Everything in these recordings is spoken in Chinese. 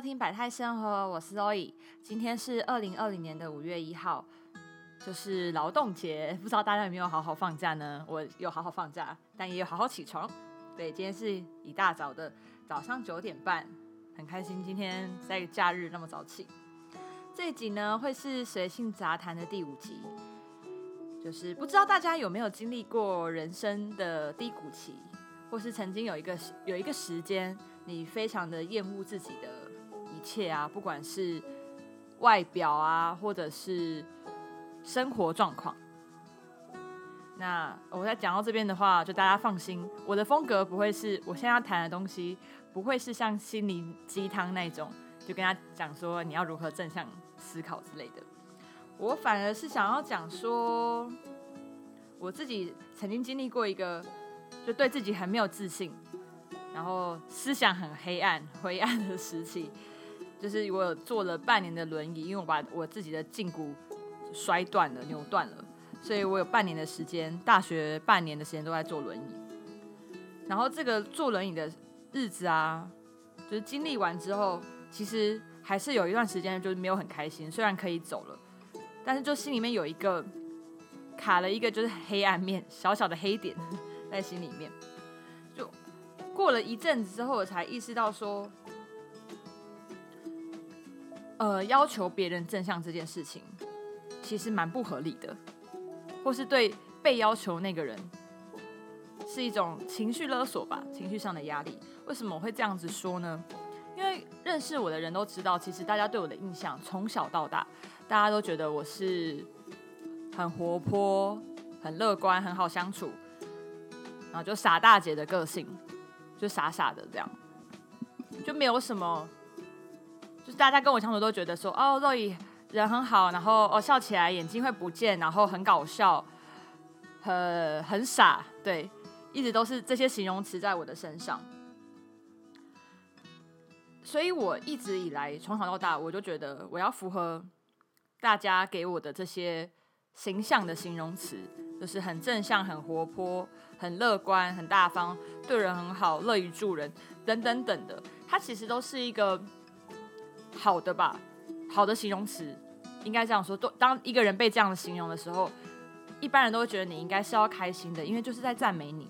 收听百态生活，我是 Zoe。今天是二零二零年的五月一号，就是劳动节，不知道大家有没有好好放假呢？我有好好放假，但也有好好起床。对，今天是一大早的早上九点半，很开心今天在假日那么早起。这一集呢会是随性杂谈的第五集，就是不知道大家有没有经历过人生的低谷期，或是曾经有一个有一个时间。你非常的厌恶自己的切啊，不管是外表啊，或者是生活状况。那我在讲到这边的话，就大家放心，我的风格不会是我现在要谈的东西，不会是像心灵鸡汤那种，就跟他讲说你要如何正向思考之类的。我反而是想要讲说，我自己曾经经历过一个，就对自己很没有自信。然后思想很黑暗、灰暗的时期，就是我有坐了半年的轮椅，因为我把我自己的胫骨摔断了、扭断了，所以我有半年的时间，大学半年的时间都在坐轮椅。然后这个坐轮椅的日子啊，就是经历完之后，其实还是有一段时间就是没有很开心。虽然可以走了，但是就心里面有一个卡了一个就是黑暗面、小小的黑点在心里面。就过了一阵子之后，我才意识到说，呃，要求别人正向这件事情，其实蛮不合理的，或是对被要求那个人是一种情绪勒索吧，情绪上的压力。为什么我会这样子说呢？因为认识我的人都知道，其实大家对我的印象从小到大，大家都觉得我是很活泼、很乐观、很好相处，然后就傻大姐的个性。就傻傻的这样，就没有什么，就是大家跟我相处都觉得说，哦，若雨人很好，然后哦笑起来眼睛会不见，然后很搞笑，很很傻，对，一直都是这些形容词在我的身上，所以我一直以来从小到大，我就觉得我要符合大家给我的这些形象的形容词。就是很正向、很活泼、很乐观、很大方，对人很好，乐于助人，等等等的。它其实都是一个好的吧，好的形容词，应该这样说。都当一个人被这样的形容的时候，一般人都会觉得你应该是要开心的，因为就是在赞美你。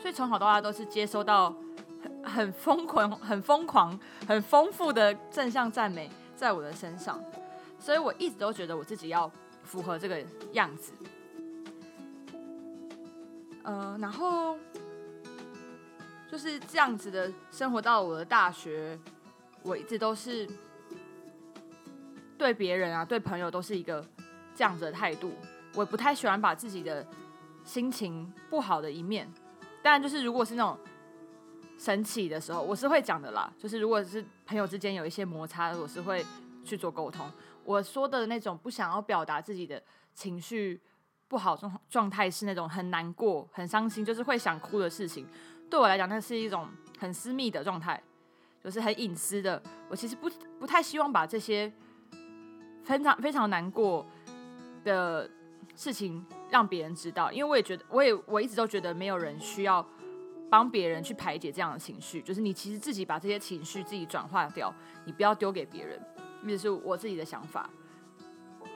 所以从小到大都是接收到很 很疯狂、很疯狂、很丰富的正向赞美在我的身上，所以我一直都觉得我自己要符合这个样子。呃，然后就是这样子的生活到我的大学，我一直都是对别人啊，对朋友都是一个这样子的态度。我不太喜欢把自己的心情不好的一面，当然就是如果是那种生气的时候，我是会讲的啦。就是如果是朋友之间有一些摩擦，我是会去做沟通。我说的那种不想要表达自己的情绪。不好状状态是那种很难过、很伤心，就是会想哭的事情。对我来讲，那是一种很私密的状态，就是很隐私的。我其实不不太希望把这些非常非常难过的事情让别人知道，因为我也觉得，我也我一直都觉得没有人需要帮别人去排解这样的情绪。就是你其实自己把这些情绪自己转化掉，你不要丢给别人。这是我自己的想法，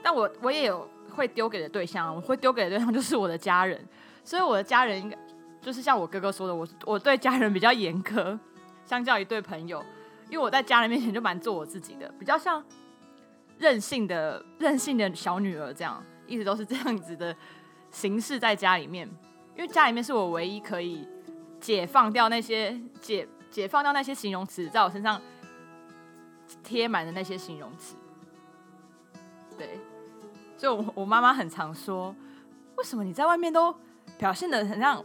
但我我也有。会丢给的对象，我会丢给的对象就是我的家人，所以我的家人应该就是像我哥哥说的，我我对家人比较严苛，相较于对朋友，因为我在家人面前就蛮做我自己的，比较像任性的任性的小女儿这样，一直都是这样子的形式在家里面，因为家里面是我唯一可以解放掉那些解解放掉那些形容词在我身上贴满的那些形容词，对。所以我我妈妈很常说，为什么你在外面都表现的很像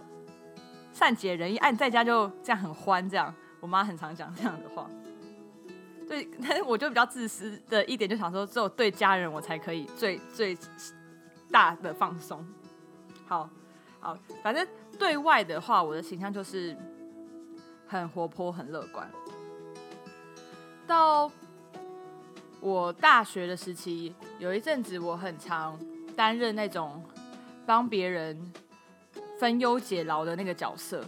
善解人意，哎，在家就这样很欢这样。我妈很常讲这样的话。对，但是我就比较自私的一点，就想说，只有对家人我才可以最最大的放松。好，好，反正对外的话，我的形象就是很活泼、很乐观。到我大学的时期，有一阵子我很常担任那种帮别人分忧解劳的那个角色，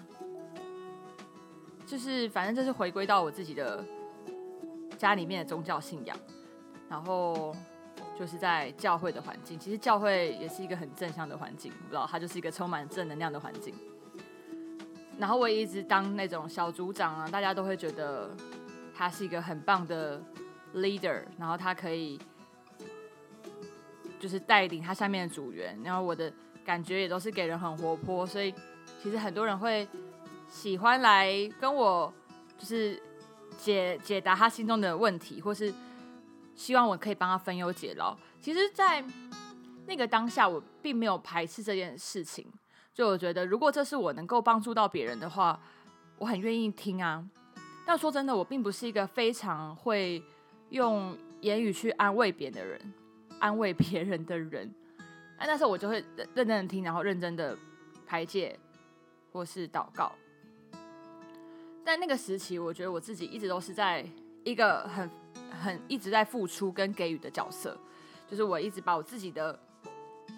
就是反正就是回归到我自己的家里面的宗教信仰，然后就是在教会的环境，其实教会也是一个很正向的环境，不知道它就是一个充满正能量的环境。然后我也一直当那种小组长啊，大家都会觉得他是一个很棒的 leader，然后他可以就是带领他下面的组员，然后我的感觉也都是给人很活泼，所以其实很多人会喜欢来跟我就是解解答他心中的问题，或是希望我可以帮他分忧解劳。其实，在那个当下，我并没有排斥这件事情。就我觉得，如果这是我能够帮助到别人的话，我很愿意听啊。但说真的，我并不是一个非常会用言语去安慰别人的人，安慰别人的人。那那时候我就会认认真的听，然后认真的排解或是祷告。但那个时期，我觉得我自己一直都是在一个很很一直在付出跟给予的角色，就是我一直把我自己的。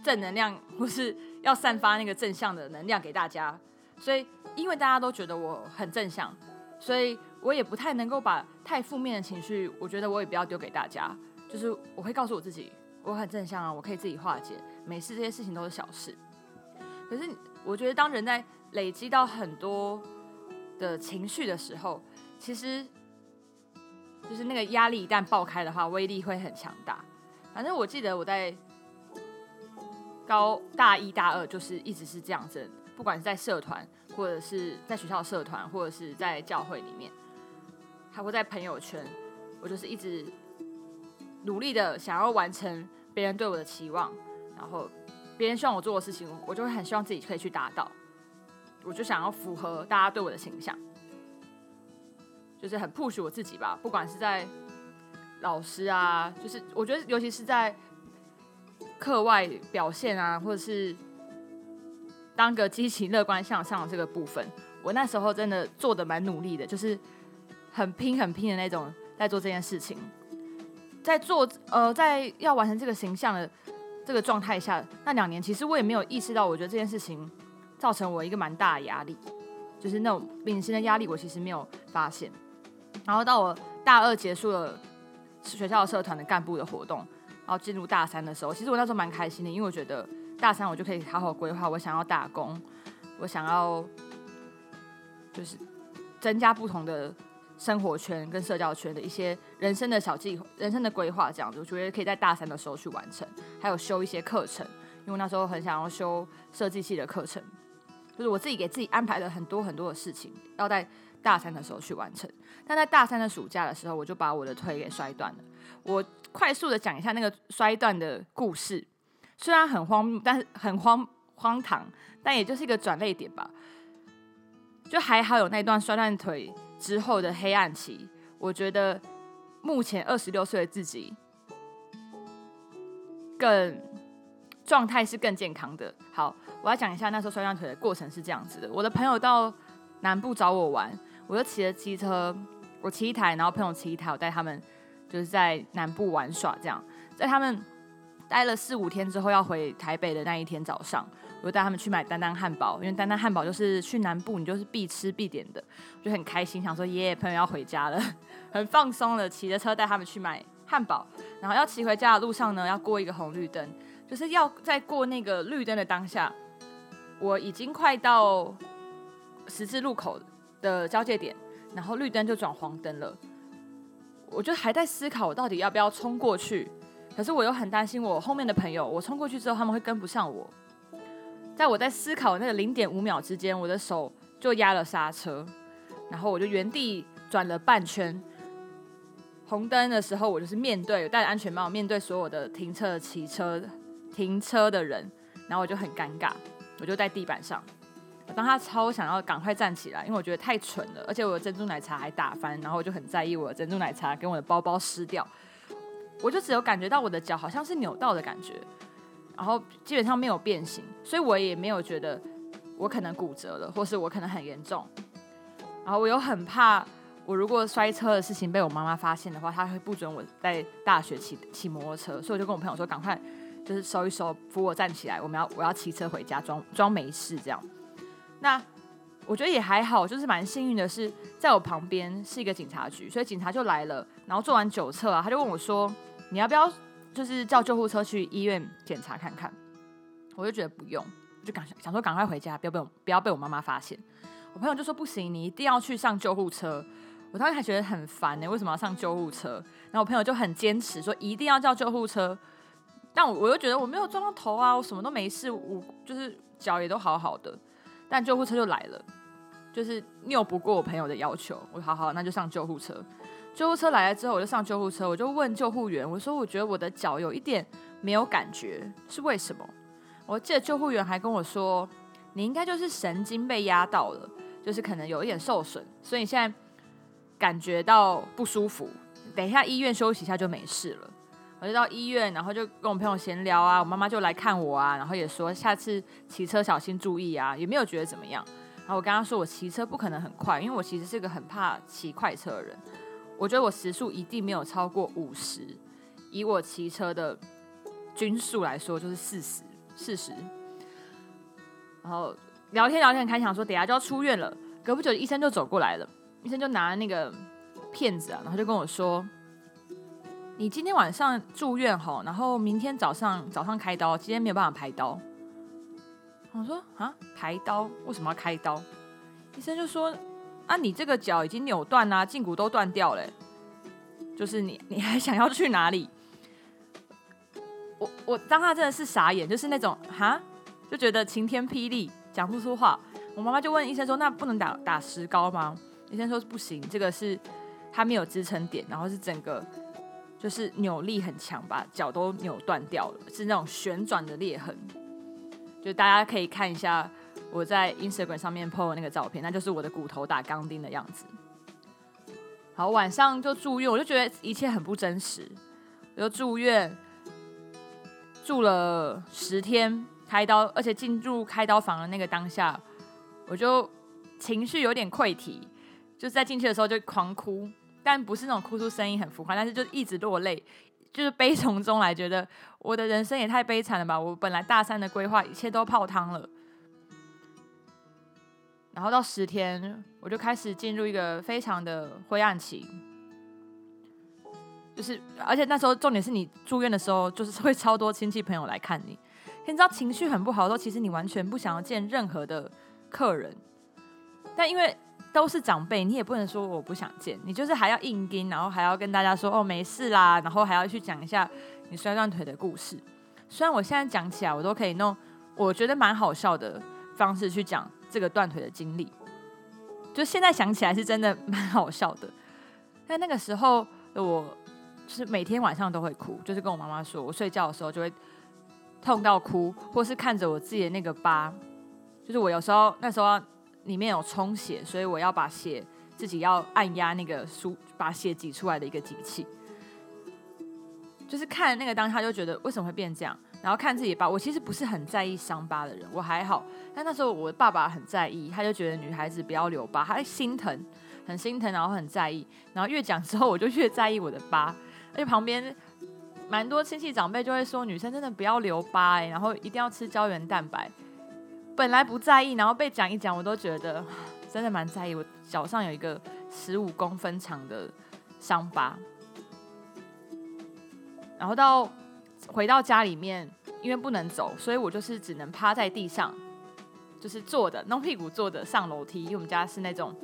正能量，或是要散发那个正向的能量给大家，所以因为大家都觉得我很正向，所以我也不太能够把太负面的情绪，我觉得我也不要丢给大家，就是我会告诉我自己，我很正向啊，我可以自己化解，没事，这些事情都是小事。可是我觉得当人在累积到很多的情绪的时候，其实就是那个压力一旦爆开的话，威力会很强大。反正我记得我在。高大一、大二就是一直是这样子，不管是在社团，或者是在学校社团，或者是在教会里面，还会在朋友圈，我就是一直努力的想要完成别人对我的期望，然后别人希望我做的事情，我就会很希望自己可以去达到，我就想要符合大家对我的形象，就是很 push 我自己吧，不管是在老师啊，就是我觉得尤其是在。课外表现啊，或者是当个积极乐观向上的这个部分，我那时候真的做的蛮努力的，就是很拼很拼的那种，在做这件事情，在做呃，在要完成这个形象的这个状态下，那两年其实我也没有意识到，我觉得这件事情造成我一个蛮大的压力，就是那种隐形的压力，我其实没有发现。然后到我大二结束了学校社团的干部的活动。然后进入大三的时候，其实我那时候蛮开心的，因为我觉得大三我就可以好好规划我想要打工，我想要就是增加不同的生活圈跟社交圈的一些人生的小计、人生的规划这样子，我觉得可以在大三的时候去完成，还有修一些课程，因为那时候很想要修设计系的课程，就是我自己给自己安排了很多很多的事情，要在大三的时候去完成。但在大三的暑假的时候，我就把我的腿给摔断了，我。快速的讲一下那个摔断的故事，虽然很荒谬，但是很荒荒唐，但也就是一个转泪点吧。就还好有那段摔断腿之后的黑暗期，我觉得目前二十六岁的自己更状态是更健康的。好，我要讲一下那时候摔断腿的过程是这样子的：我的朋友到南部找我玩，我就骑着机车，我骑一台，然后朋友骑一台，我带他们。就是在南部玩耍，这样，在他们待了四五天之后要回台北的那一天早上，我就带他们去买丹丹汉堡，因为丹丹汉堡就是去南部你就是必吃必点的，我就很开心，想说耶，朋友要回家了，很放松的骑着车带他们去买汉堡，然后要骑回家的路上呢，要过一个红绿灯，就是要在过那个绿灯的当下，我已经快到十字路口的交界点，然后绿灯就转黄灯了。我就还在思考，我到底要不要冲过去？可是我又很担心我后面的朋友，我冲过去之后他们会跟不上我。在我在思考那个零点五秒之间，我的手就压了刹车，然后我就原地转了半圈。红灯的时候，我就是面对戴着安全帽，面对所有的停车、骑车、停车的人，然后我就很尴尬，我就在地板上。当他超想要赶快站起来，因为我觉得太蠢了，而且我的珍珠奶茶还打翻，然后我就很在意我的珍珠奶茶跟我的包包湿掉，我就只有感觉到我的脚好像是扭到的感觉，然后基本上没有变形，所以我也没有觉得我可能骨折了，或是我可能很严重，然后我又很怕我如果摔车的事情被我妈妈发现的话，她会不准我在大学骑骑摩托车，所以我就跟我朋友说，赶快就是收一收，扶我站起来，我们要我要骑车回家，装装没事这样。那我觉得也还好，就是蛮幸运的是，在我旁边是一个警察局，所以警察就来了，然后做完酒测啊，他就问我说：“你要不要就是叫救护车去医院检查看看？”我就觉得不用，我就赶想说赶快回家，不要被我不要被我妈妈发现。我朋友就说：“不行，你一定要去上救护车。”我当时还觉得很烦呢，为什么要上救护车？然后我朋友就很坚持说一定要叫救护车，但我我又觉得我没有撞到头啊，我什么都没事，我就是脚也都好好的。但救护车就来了，就是拗不过我朋友的要求，我好好那就上救护车。救护车来了之后，我就上救护车，我就问救护员，我说我觉得我的脚有一点没有感觉，是为什么？我记得救护员还跟我说，你应该就是神经被压到了，就是可能有一点受损，所以现在感觉到不舒服，等一下医院休息一下就没事了。我就到医院，然后就跟我朋友闲聊啊，我妈妈就来看我啊，然后也说下次骑车小心注意啊，也没有觉得怎么样。然后我跟他说，我骑车不可能很快，因为我其实是个很怕骑快车的人。我觉得我时速一定没有超过五十，以我骑车的均速来说，就是四十、四十。然后聊天聊天开，想说等下就要出院了。隔不久，医生就走过来了，医生就拿那个片子啊，然后就跟我说。你今天晚上住院吼，然后明天早上早上开刀，今天没有办法排刀。我说啊，排刀为什么要开刀？医生就说啊，你这个脚已经扭断啦，胫骨都断掉了，就是你 你还想要去哪里？我我当他真的是傻眼，就是那种哈，就觉得晴天霹雳，讲不出话。我妈妈就问医生说，那不能打打石膏吗？医生说不行，这个是他没有支撑点，然后是整个。就是扭力很强，把脚都扭断掉了，是那种旋转的裂痕。就大家可以看一下我在 Instagram 上面 po 的那个照片，那就是我的骨头打钢钉的样子。好，晚上就住院，我就觉得一切很不真实。我就住院住了十天，开刀，而且进入开刀房的那个当下，我就情绪有点溃体，就在进去的时候就狂哭。但不是那种哭出声音很浮夸，但是就一直落泪，就是悲从中来，觉得我的人生也太悲惨了吧！我本来大三的规划，一切都泡汤了。然后到十天，我就开始进入一个非常的灰暗期，就是而且那时候重点是你住院的时候，就是会超多亲戚朋友来看你，你知道情绪很不好的时候，其实你完全不想要见任何的客人，但因为。都是长辈，你也不能说我不想见，你就是还要硬盯，然后还要跟大家说哦没事啦，然后还要去讲一下你摔断腿的故事。虽然我现在讲起来，我都可以弄我觉得蛮好笑的方式去讲这个断腿的经历，就现在想起来是真的蛮好笑的。但那个时候我，就是每天晚上都会哭，就是跟我妈妈说，我睡觉的时候就会痛到哭，或是看着我自己的那个疤，就是我有时候那时候。里面有充血，所以我要把血自己要按压那个输把血挤出来的一个机器。就是看那个当下就觉得为什么会变这样，然后看自己疤，我其实不是很在意伤疤的人，我还好。但那时候我爸爸很在意，他就觉得女孩子不要留疤，他心疼，很心疼，然后很在意。然后越讲之后，我就越在意我的疤，而且旁边蛮多亲戚长辈就会说，女生真的不要留疤，哎，然后一定要吃胶原蛋白。本来不在意，然后被讲一讲，我都觉得 真的蛮在意。我脚上有一个十五公分长的伤疤，然后到回到家里面，因为不能走，所以我就是只能趴在地上，就是坐的，弄屁股坐着上楼梯。因为我们家是那种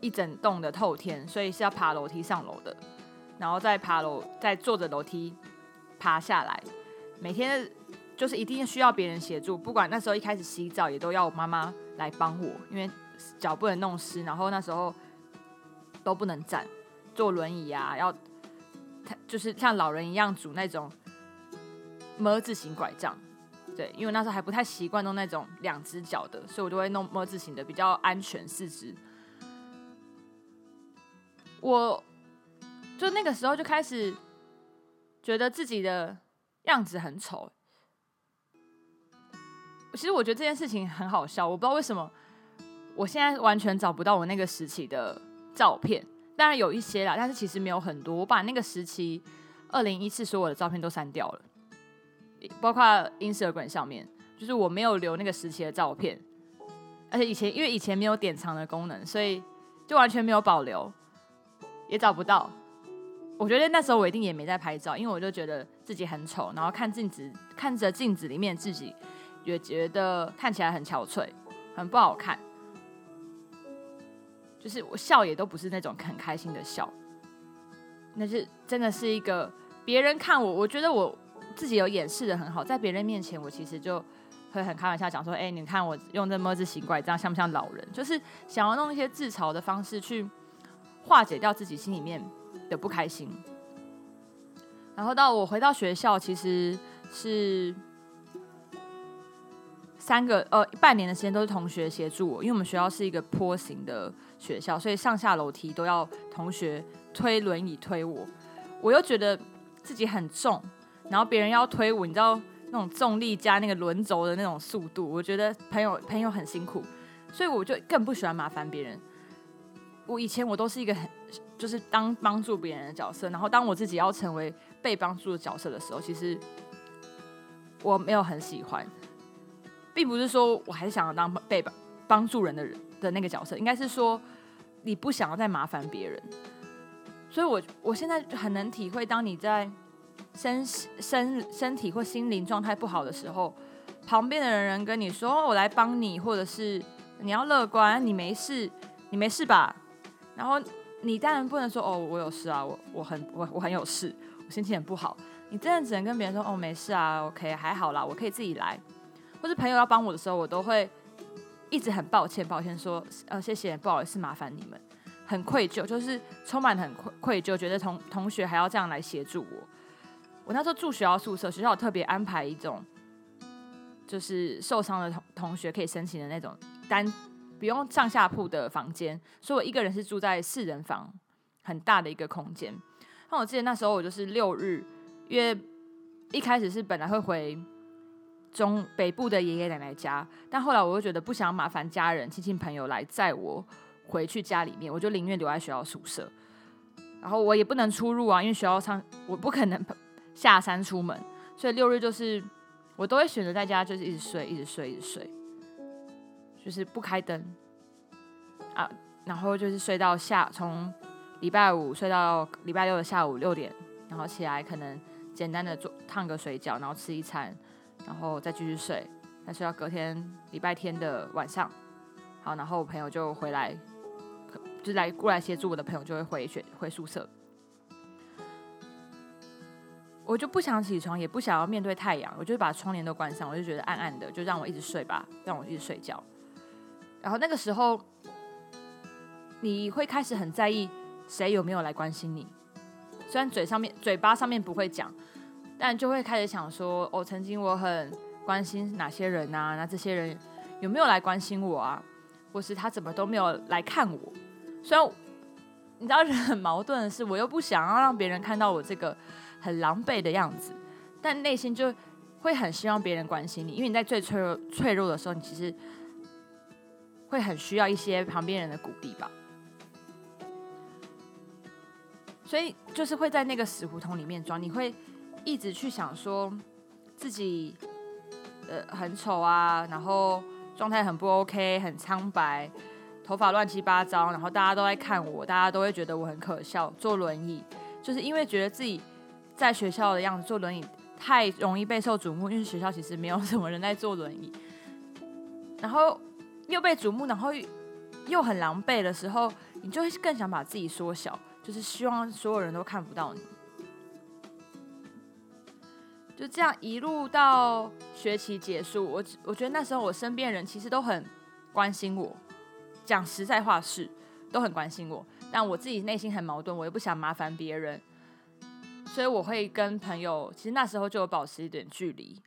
一整栋的透天，所以是要爬楼梯上楼的，然后再爬楼，再坐着楼梯爬下来，每天。就是一定需要别人协助，不管那时候一开始洗澡也都要我妈妈来帮我，因为脚不能弄湿，然后那时候都不能站，坐轮椅啊，要就是像老人一样拄那种么字形拐杖，对，因为那时候还不太习惯弄那种两只脚的，所以我就会弄么字形的比较安全四肢。我就那个时候就开始觉得自己的样子很丑。其实我觉得这件事情很好笑，我不知道为什么我现在完全找不到我那个时期的照片。当然有一些啦，但是其实没有很多。我把那个时期二零一四所有的照片都删掉了，包括 Instagram 上面，就是我没有留那个时期的照片。而且以前因为以前没有典藏的功能，所以就完全没有保留，也找不到。我觉得那时候我一定也没在拍照，因为我就觉得自己很丑，然后看镜子，看着镜子里面自己，也觉得看起来很憔悴，很不好看。就是我笑也都不是那种很开心的笑，那是真的是一个别人看我，我觉得我自己有掩饰的很好，在别人面前我其实就会很开玩笑讲说，哎，你看我用这么字形怪，这样像不像老人？就是想要弄一些自嘲的方式去化解掉自己心里面的不开心。然后到我回到学校，其实是。三个呃半年的时间都是同学协助我，因为我们学校是一个坡形的学校，所以上下楼梯都要同学推轮椅推我。我又觉得自己很重，然后别人要推我，你知道那种重力加那个轮轴的那种速度，我觉得朋友朋友很辛苦，所以我就更不喜欢麻烦别人。我以前我都是一个很就是当帮助别人的角色，然后当我自己要成为被帮助的角色的时候，其实我没有很喜欢。并不是说我还是想要当被帮助人的人的那个角色，应该是说你不想要再麻烦别人。所以，我我现在很能体会，当你在身身身体或心灵状态不好的时候，旁边的人跟你说“我来帮你”，或者是你要乐观，你没事，你没事吧？然后你当然不能说“哦，我有事啊，我我很我我很有事，我心情很不好”。你真的只能跟别人说“哦，没事啊，OK，还好啦，我可以自己来”。或是朋友要帮我的时候，我都会一直很抱歉，抱歉说呃谢谢，不好意思麻烦你们，很愧疚，就是充满很愧愧疚，觉得同同学还要这样来协助我。我那时候住学校宿舍，学校特别安排一种，就是受伤的同同学可以申请的那种单不用上下铺的房间，所以我一个人是住在四人房，很大的一个空间。那我记得那时候我就是六日，因为一开始是本来会回。中北部的爷爷奶奶家，但后来我又觉得不想麻烦家人、亲戚朋友来载我回去家里面，我就宁愿留在学校宿舍。然后我也不能出入啊，因为学校上我不可能 下山出门，所以六日就是我都会选择在家，就是一直睡，一直睡，一直睡，就是不开灯啊，然后就是睡到下，从礼拜五睡到礼拜六的下午六点，然后起来可能简单的做烫个水饺，然后吃一餐。然后再继续睡，再睡到隔天礼拜天的晚上。好，然后我朋友就回来，就来过来协助我的朋友就会回学回宿舍。我就不想起床，也不想要面对太阳，我就把窗帘都关上，我就觉得暗暗的，就让我一直睡吧，让我一直睡觉。然后那个时候，你会开始很在意谁有没有来关心你，虽然嘴上面嘴巴上面不会讲。但就会开始想说，哦，曾经我很关心哪些人啊？那这些人有没有来关心我啊？或是他怎么都没有来看我？虽然你知道人很矛盾的是，我又不想要让别人看到我这个很狼狈的样子，但内心就会很希望别人关心你，因为你在最脆弱脆弱的时候，你其实会很需要一些旁边人的鼓励吧。所以就是会在那个死胡同里面装，你会。一直去想说自己呃很丑啊，然后状态很不 OK，很苍白，头发乱七八糟，然后大家都在看我，大家都会觉得我很可笑。坐轮椅就是因为觉得自己在学校的样子坐轮椅太容易备受瞩目，因为学校其实没有什么人在坐轮椅，然后又被瞩目，然后又很狼狈的时候，你就会更想把自己缩小，就是希望所有人都看不到你。就这样一路到学期结束，我我觉得那时候我身边人其实都很关心我，讲实在话是都很关心我，但我自己内心很矛盾，我又不想麻烦别人，所以我会跟朋友，其实那时候就有保持一点距离，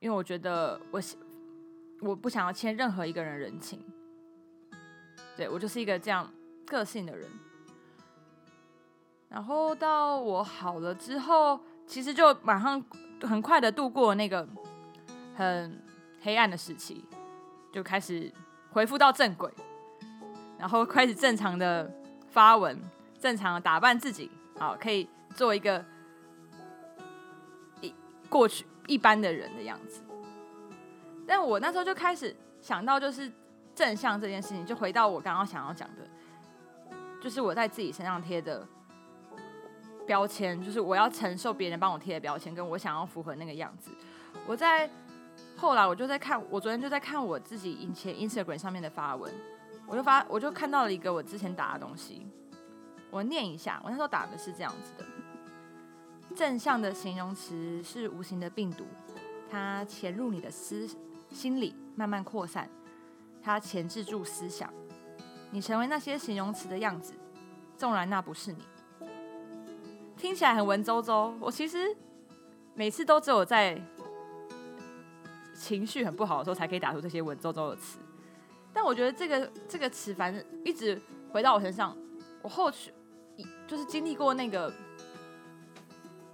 因为我觉得我我不想要欠任何一个人人情，对我就是一个这样个性的人，然后到我好了之后。其实就马上很快的度过那个很黑暗的时期，就开始恢复到正轨，然后开始正常的发文，正常的打扮自己，好可以做一个一过去一般的人的样子。但我那时候就开始想到就是正向这件事情，就回到我刚刚想要讲的，就是我在自己身上贴的标签，就是我要承受别人帮我贴的标签，跟我想要符合那个样子。我在后来我就在看，我昨天就在看我自己以前 Instagram 上面的发文，我就发我就看到了一个我之前打的东西，我念一下，我那时候打的是这样子的：正向的形容词是无形的病毒，它潜入你的思心里，慢慢扩散，它钳制住思想，你成为那些形容词的样子，纵然那不是你。听起来很文绉绉，我其实每次都只有在。情绪很不好的时候，才可以打出这些文绉绉的词。但我觉得这个这个词，反正一直回到我身上。我后续就是经历过那个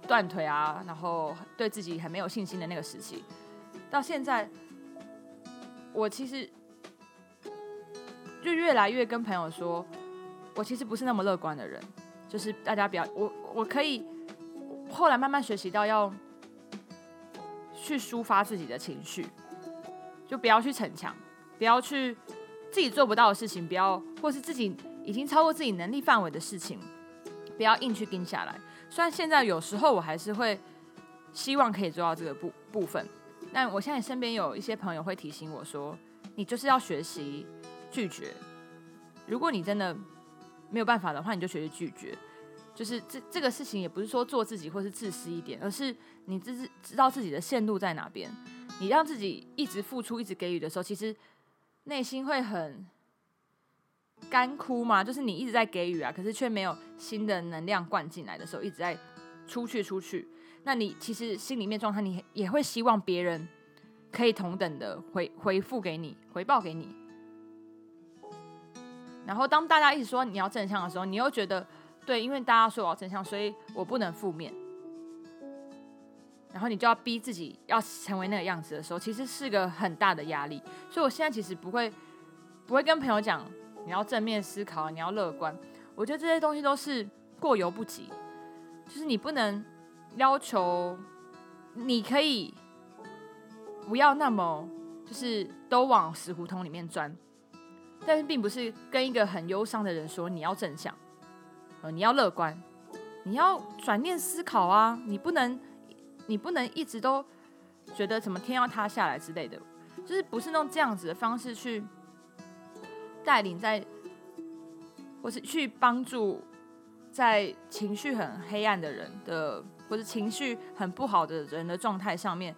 断腿啊，然后对自己很没有信心的那个时期，到现在，我其实就越来越跟朋友说，我其实不是那么乐观的人。就是大家不要我，我可以后来慢慢学习到要。去抒发自己的情绪，就不要去逞强，不要去自己做不到的事情，不要或是自己已经超过自己能力范围的事情，不要硬去盯下来。虽然现在有时候我还是会希望可以做到这个部部分，但我现在身边有一些朋友会提醒我说，你就是要学习拒绝。如果你真的没有办法的话，你就学着拒绝。就是这这个事情也不是说做自己或是自私一点，而是你知知道自己的线路在哪边。你让自己一直付出、一直给予的时候，其实内心会很干枯嘛。就是你一直在给予啊，可是却没有新的能量灌进来的时候，一直在出去出去。那你其实心里面状态，你也会希望别人可以同等的回回复给你、回报给你。然后当大家一直说你要正向的时候，你又觉得。对，因为大家说我要正向，所以我不能负面。然后你就要逼自己要成为那个样子的时候，其实是个很大的压力。所以我现在其实不会不会跟朋友讲你要正面思考，你要乐观。我觉得这些东西都是过犹不及，就是你不能要求你可以不要那么就是都往死胡同里面钻，但是并不是跟一个很忧伤的人说你要正向。呃，你要乐观，你要转念思考啊！你不能，你不能一直都觉得什么天要塌下来之类的，就是不是用这样子的方式去带领在，或是去帮助在情绪很黑暗的人的，或者情绪很不好的人的状态上面，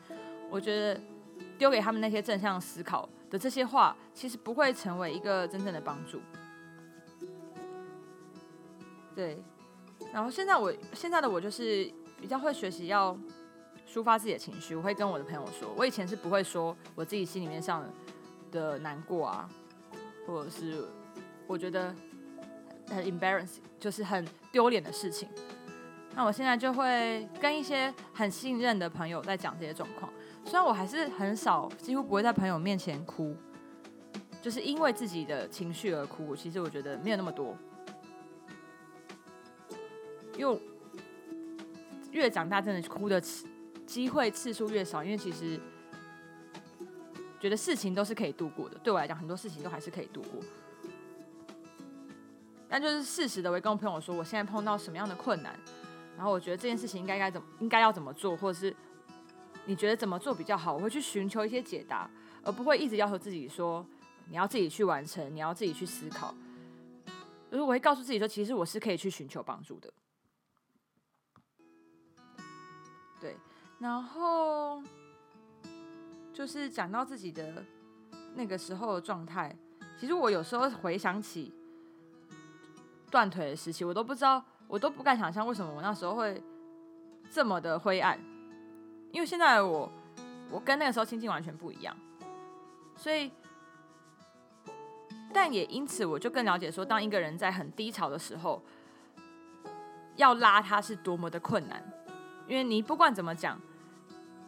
我觉得丢给他们那些正向思考的这些话，其实不会成为一个真正的帮助。对，然后现在我现在的我就是比较会学习要抒发自己的情绪，我会跟我的朋友说，我以前是不会说我自己心里面上的难过啊，或者是我觉得很 embarrassing，就是很丢脸的事情。那我现在就会跟一些很信任的朋友在讲这些状况，虽然我还是很少，几乎不会在朋友面前哭，就是因为自己的情绪而哭。其实我觉得没有那么多。因为越长大，真的哭的次机会次数越少。因为其实觉得事情都是可以度过的，对我来讲，很多事情都还是可以度过。但就是适时的，我会跟我朋友说，我现在碰到什么样的困难，然后我觉得这件事情应该该怎么，应该要怎么做，或者是你觉得怎么做比较好，我会去寻求一些解答，而不会一直要求自己说你要自己去完成，你要自己去思考。就是我会告诉自己说，其实我是可以去寻求帮助的。对，然后就是讲到自己的那个时候的状态，其实我有时候回想起断腿的时期，我都不知道，我都不敢想象为什么我那时候会这么的灰暗，因为现在我我跟那个时候心境完全不一样，所以，但也因此我就更了解说，当一个人在很低潮的时候，要拉他是多么的困难。因为你不管怎么讲，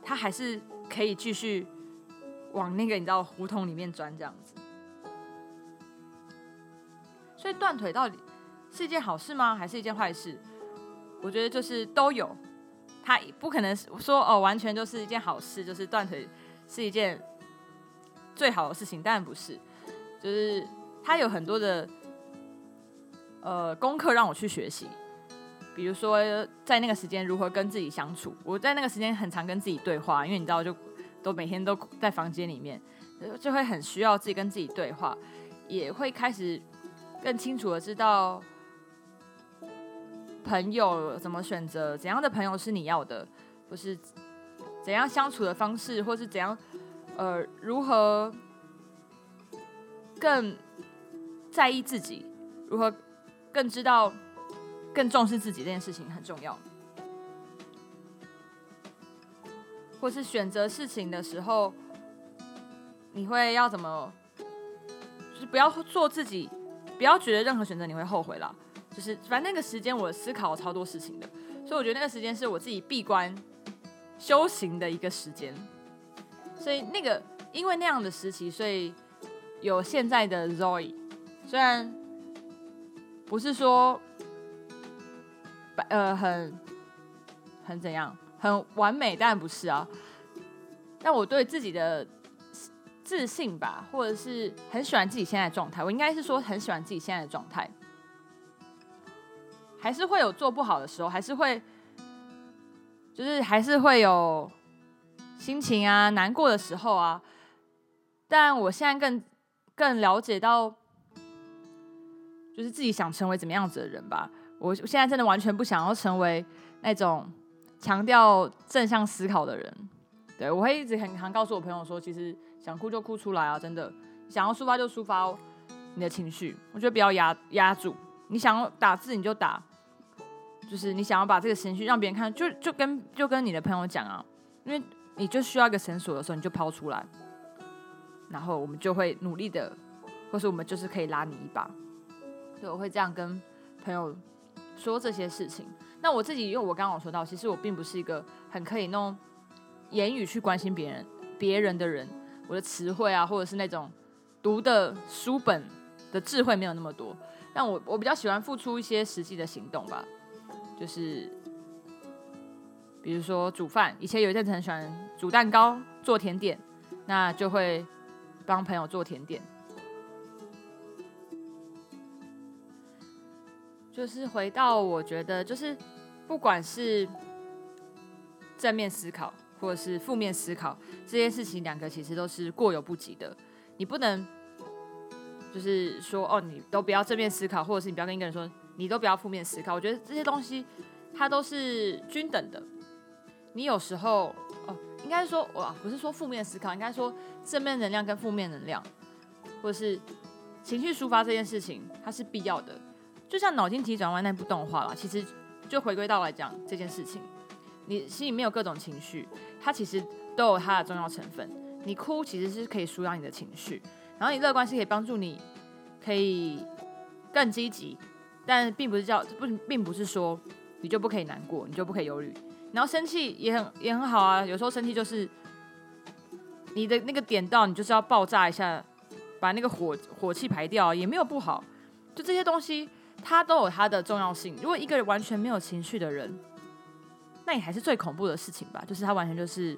他还是可以继续往那个你知道胡同里面钻这样子。所以断腿到底是一件好事吗？还是一件坏事？我觉得就是都有。他不可能说哦，完全就是一件好事，就是断腿是一件最好的事情，当然不是，就是他有很多的呃功课让我去学习，比如说在那个时间如何跟自己相处。我在那个时间很常跟自己对话，因为你知道，就都每天都在房间里面，就会很需要自己跟自己对话，也会开始更清楚的知道朋友怎么选择，怎样的朋友是你要的，不是怎样相处的方式，或是怎样。呃，如何更在意自己？如何更知道、更重视自己这件事情很重要。或是选择事情的时候，你会要怎么？就是不要做自己，不要觉得任何选择你会后悔啦。就是反正那个时间我思考超多事情的，所以我觉得那个时间是我自己闭关修行的一个时间。所以那个，因为那样的时期，所以有现在的 Zoe。虽然不是说，呃，很很怎样，很完美，当然不是啊。但我对自己的自信吧，或者是很喜欢自己现在的状态，我应该是说很喜欢自己现在的状态。还是会有做不好的时候，还是会，就是还是会有。心情啊，难过的时候啊，但我现在更更了解到，就是自己想成为怎么样子的人吧。我现在真的完全不想要成为那种强调正向思考的人。对我会一直很常告诉我朋友说，其实想哭就哭出来啊，真的想要抒发就抒发哦你的情绪。我觉得不要压压住，你想要打字你就打，就是你想要把这个情绪让别人看，就就跟就跟你的朋友讲啊，因为。你就需要一个绳索的时候，你就抛出来，然后我们就会努力的，或是我们就是可以拉你一把。对，我会这样跟朋友说这些事情。那我自己，因为我刚刚有说到，其实我并不是一个很可以用言语去关心别人、别人的人。我的词汇啊，或者是那种读的书本的智慧没有那么多。但我我比较喜欢付出一些实际的行动吧，就是。比如说煮饭，以前有一阵子很喜欢煮蛋糕、做甜点，那就会帮朋友做甜点。就是回到我觉得，就是不管是正面思考或者是负面思考，这件事情两个其实都是过犹不及的。你不能就是说哦，你都不要正面思考，或者是你不要跟一个人说你都不要负面思考。我觉得这些东西它都是均等的。你有时候哦，应该说，哇，不是说负面思考，应该说正面能量跟负面能量，或是情绪抒发这件事情，它是必要的。就像脑筋急转弯那部动画啦，其实就回归到来讲这件事情，你心里面有各种情绪，它其实都有它的重要成分。你哭其实是可以舒压你的情绪，然后你乐观是可以帮助你，可以更积极，但并不是叫不，并不是说你就不可以难过，你就不可以忧虑。然后生气也很也很好啊，有时候生气就是你的那个点到，你就是要爆炸一下，把那个火火气排掉，也没有不好。就这些东西，它都有它的重要性。如果一个人完全没有情绪的人，那也还是最恐怖的事情吧。就是他完全就是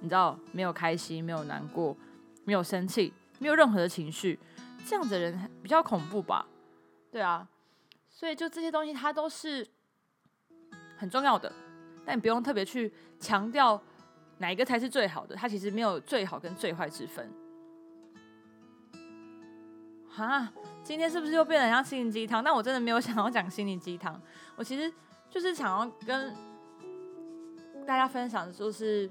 你知道，没有开心，没有难过，没有生气，没有任何的情绪，这样子的人比较恐怖吧？对啊，所以就这些东西，它都是很重要的。但你不用特别去强调哪一个才是最好的，它其实没有最好跟最坏之分。哈，今天是不是又变得像心灵鸡汤？但我真的没有想要讲心灵鸡汤，我其实就是想要跟大家分享的，就是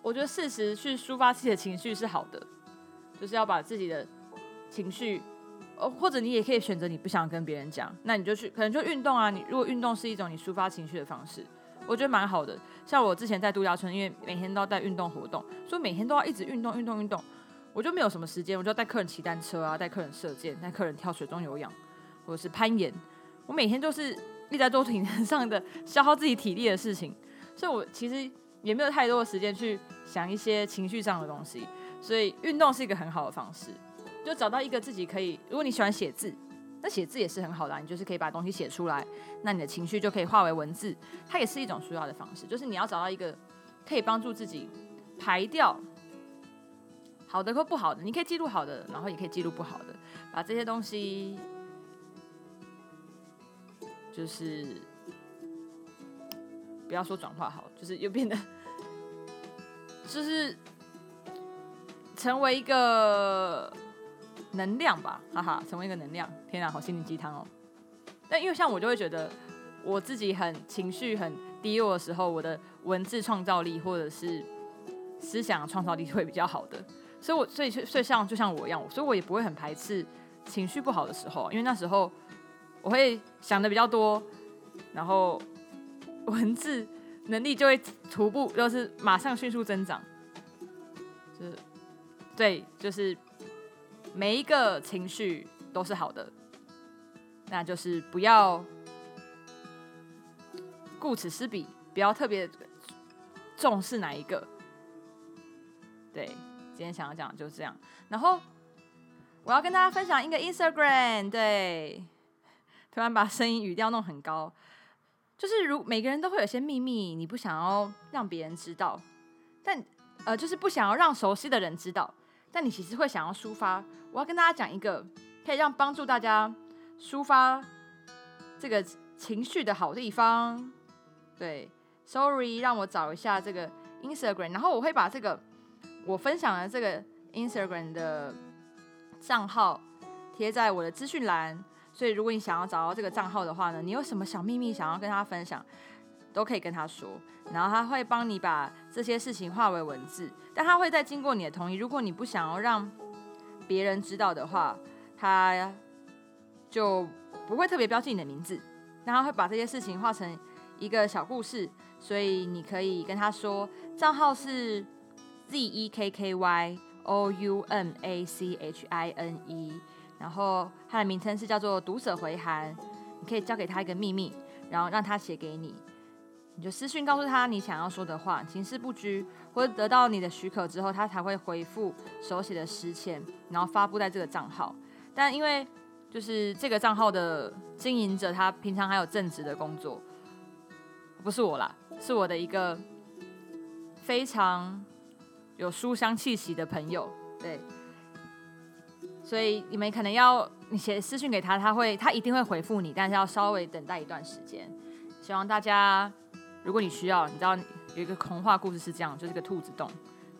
我觉得适时去抒发自己的情绪是好的，就是要把自己的情绪。哦，或者你也可以选择你不想跟别人讲，那你就去，可能就运动啊。你如果运动是一种你抒发情绪的方式，我觉得蛮好的。像我之前在度假村，因为每天都要带运动活动，所以每天都要一直运动、运动、运动，我就没有什么时间，我就带客人骑单车啊，带客人射箭，带客人跳水中有氧，或者是攀岩。我每天都是一直在做体能上的消耗自己体力的事情，所以我其实也没有太多的时间去想一些情绪上的东西。所以运动是一个很好的方式。就找到一个自己可以，如果你喜欢写字，那写字也是很好的，你就是可以把东西写出来，那你的情绪就可以化为文字，它也是一种需要的方式。就是你要找到一个可以帮助自己排掉好的或不好的，你可以记录好的，然后也可以记录不好的，把这些东西就是不要说转化好，就是又变得 就是成为一个能量吧，哈哈，成为一个能量。天哪，好心灵鸡汤哦！但因为像我就会觉得我自己很情绪很低落的时候，我的文字创造力或者是思想创造力会比较好的。所以，我所以所以像就像我一样，所以我也不会很排斥情绪不好的时候，因为那时候我会想的比较多，然后文字能力就会徒步，就是马上迅速增长。就是对，就是每一个情绪都是好的，那就是不要顾此失彼，不要特别重视哪一个，对。今天想要讲的就是这样，然后我要跟大家分享一个 Instagram，对，突然把声音语调弄很高，就是如每个人都会有些秘密，你不想要让别人知道，但呃，就是不想要让熟悉的人知道，但你其实会想要抒发。我要跟大家讲一个可以让帮助大家抒发这个情绪的好地方，对，Sorry，让我找一下这个 Instagram，然后我会把这个。我分享的这个 Instagram 的账号贴在我的资讯栏，所以如果你想要找到这个账号的话呢，你有什么小秘密想要跟他分享，都可以跟他说，然后他会帮你把这些事情化为文字，但他会再经过你的同意。如果你不想要让别人知道的话，他就不会特别标记你的名字，然后会把这些事情画成一个小故事，所以你可以跟他说账号是。Z E K K Y O U M A C H I N E，然后它的名称是叫做读者回函，你可以交给他一个秘密，然后让他写给你，你就私讯告诉他你想要说的话，行事不拘，或者得到你的许可之后，他才会回复手写的诗签，然后发布在这个账号。但因为就是这个账号的经营者，他平常还有正职的工作，不是我啦，是我的一个非常。有书香气息的朋友，对，所以你们可能要你写私信给他，他会他一定会回复你，但是要稍微等待一段时间。希望大家，如果你需要，你知道有一个童话故事是这样，就是个兔子洞，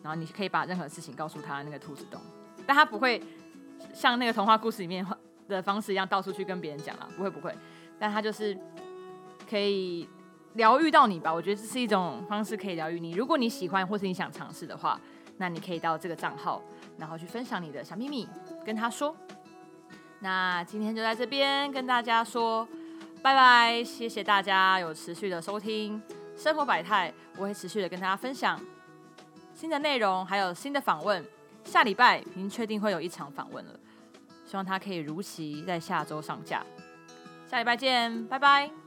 然后你可以把任何事情告诉他那个兔子洞，但他不会像那个童话故事里面的方式一样到处去跟别人讲了，不会不会，但他就是可以。疗愈到你吧，我觉得这是一种方式可以疗愈你。如果你喜欢或是你想尝试的话，那你可以到这个账号，然后去分享你的小秘密，跟他说。那今天就在这边跟大家说拜拜，谢谢大家有持续的收听生活百态，我会持续的跟大家分享新的内容，还有新的访问。下礼拜已经确定会有一场访问了，希望它可以如期在下周上架。下礼拜见，拜拜。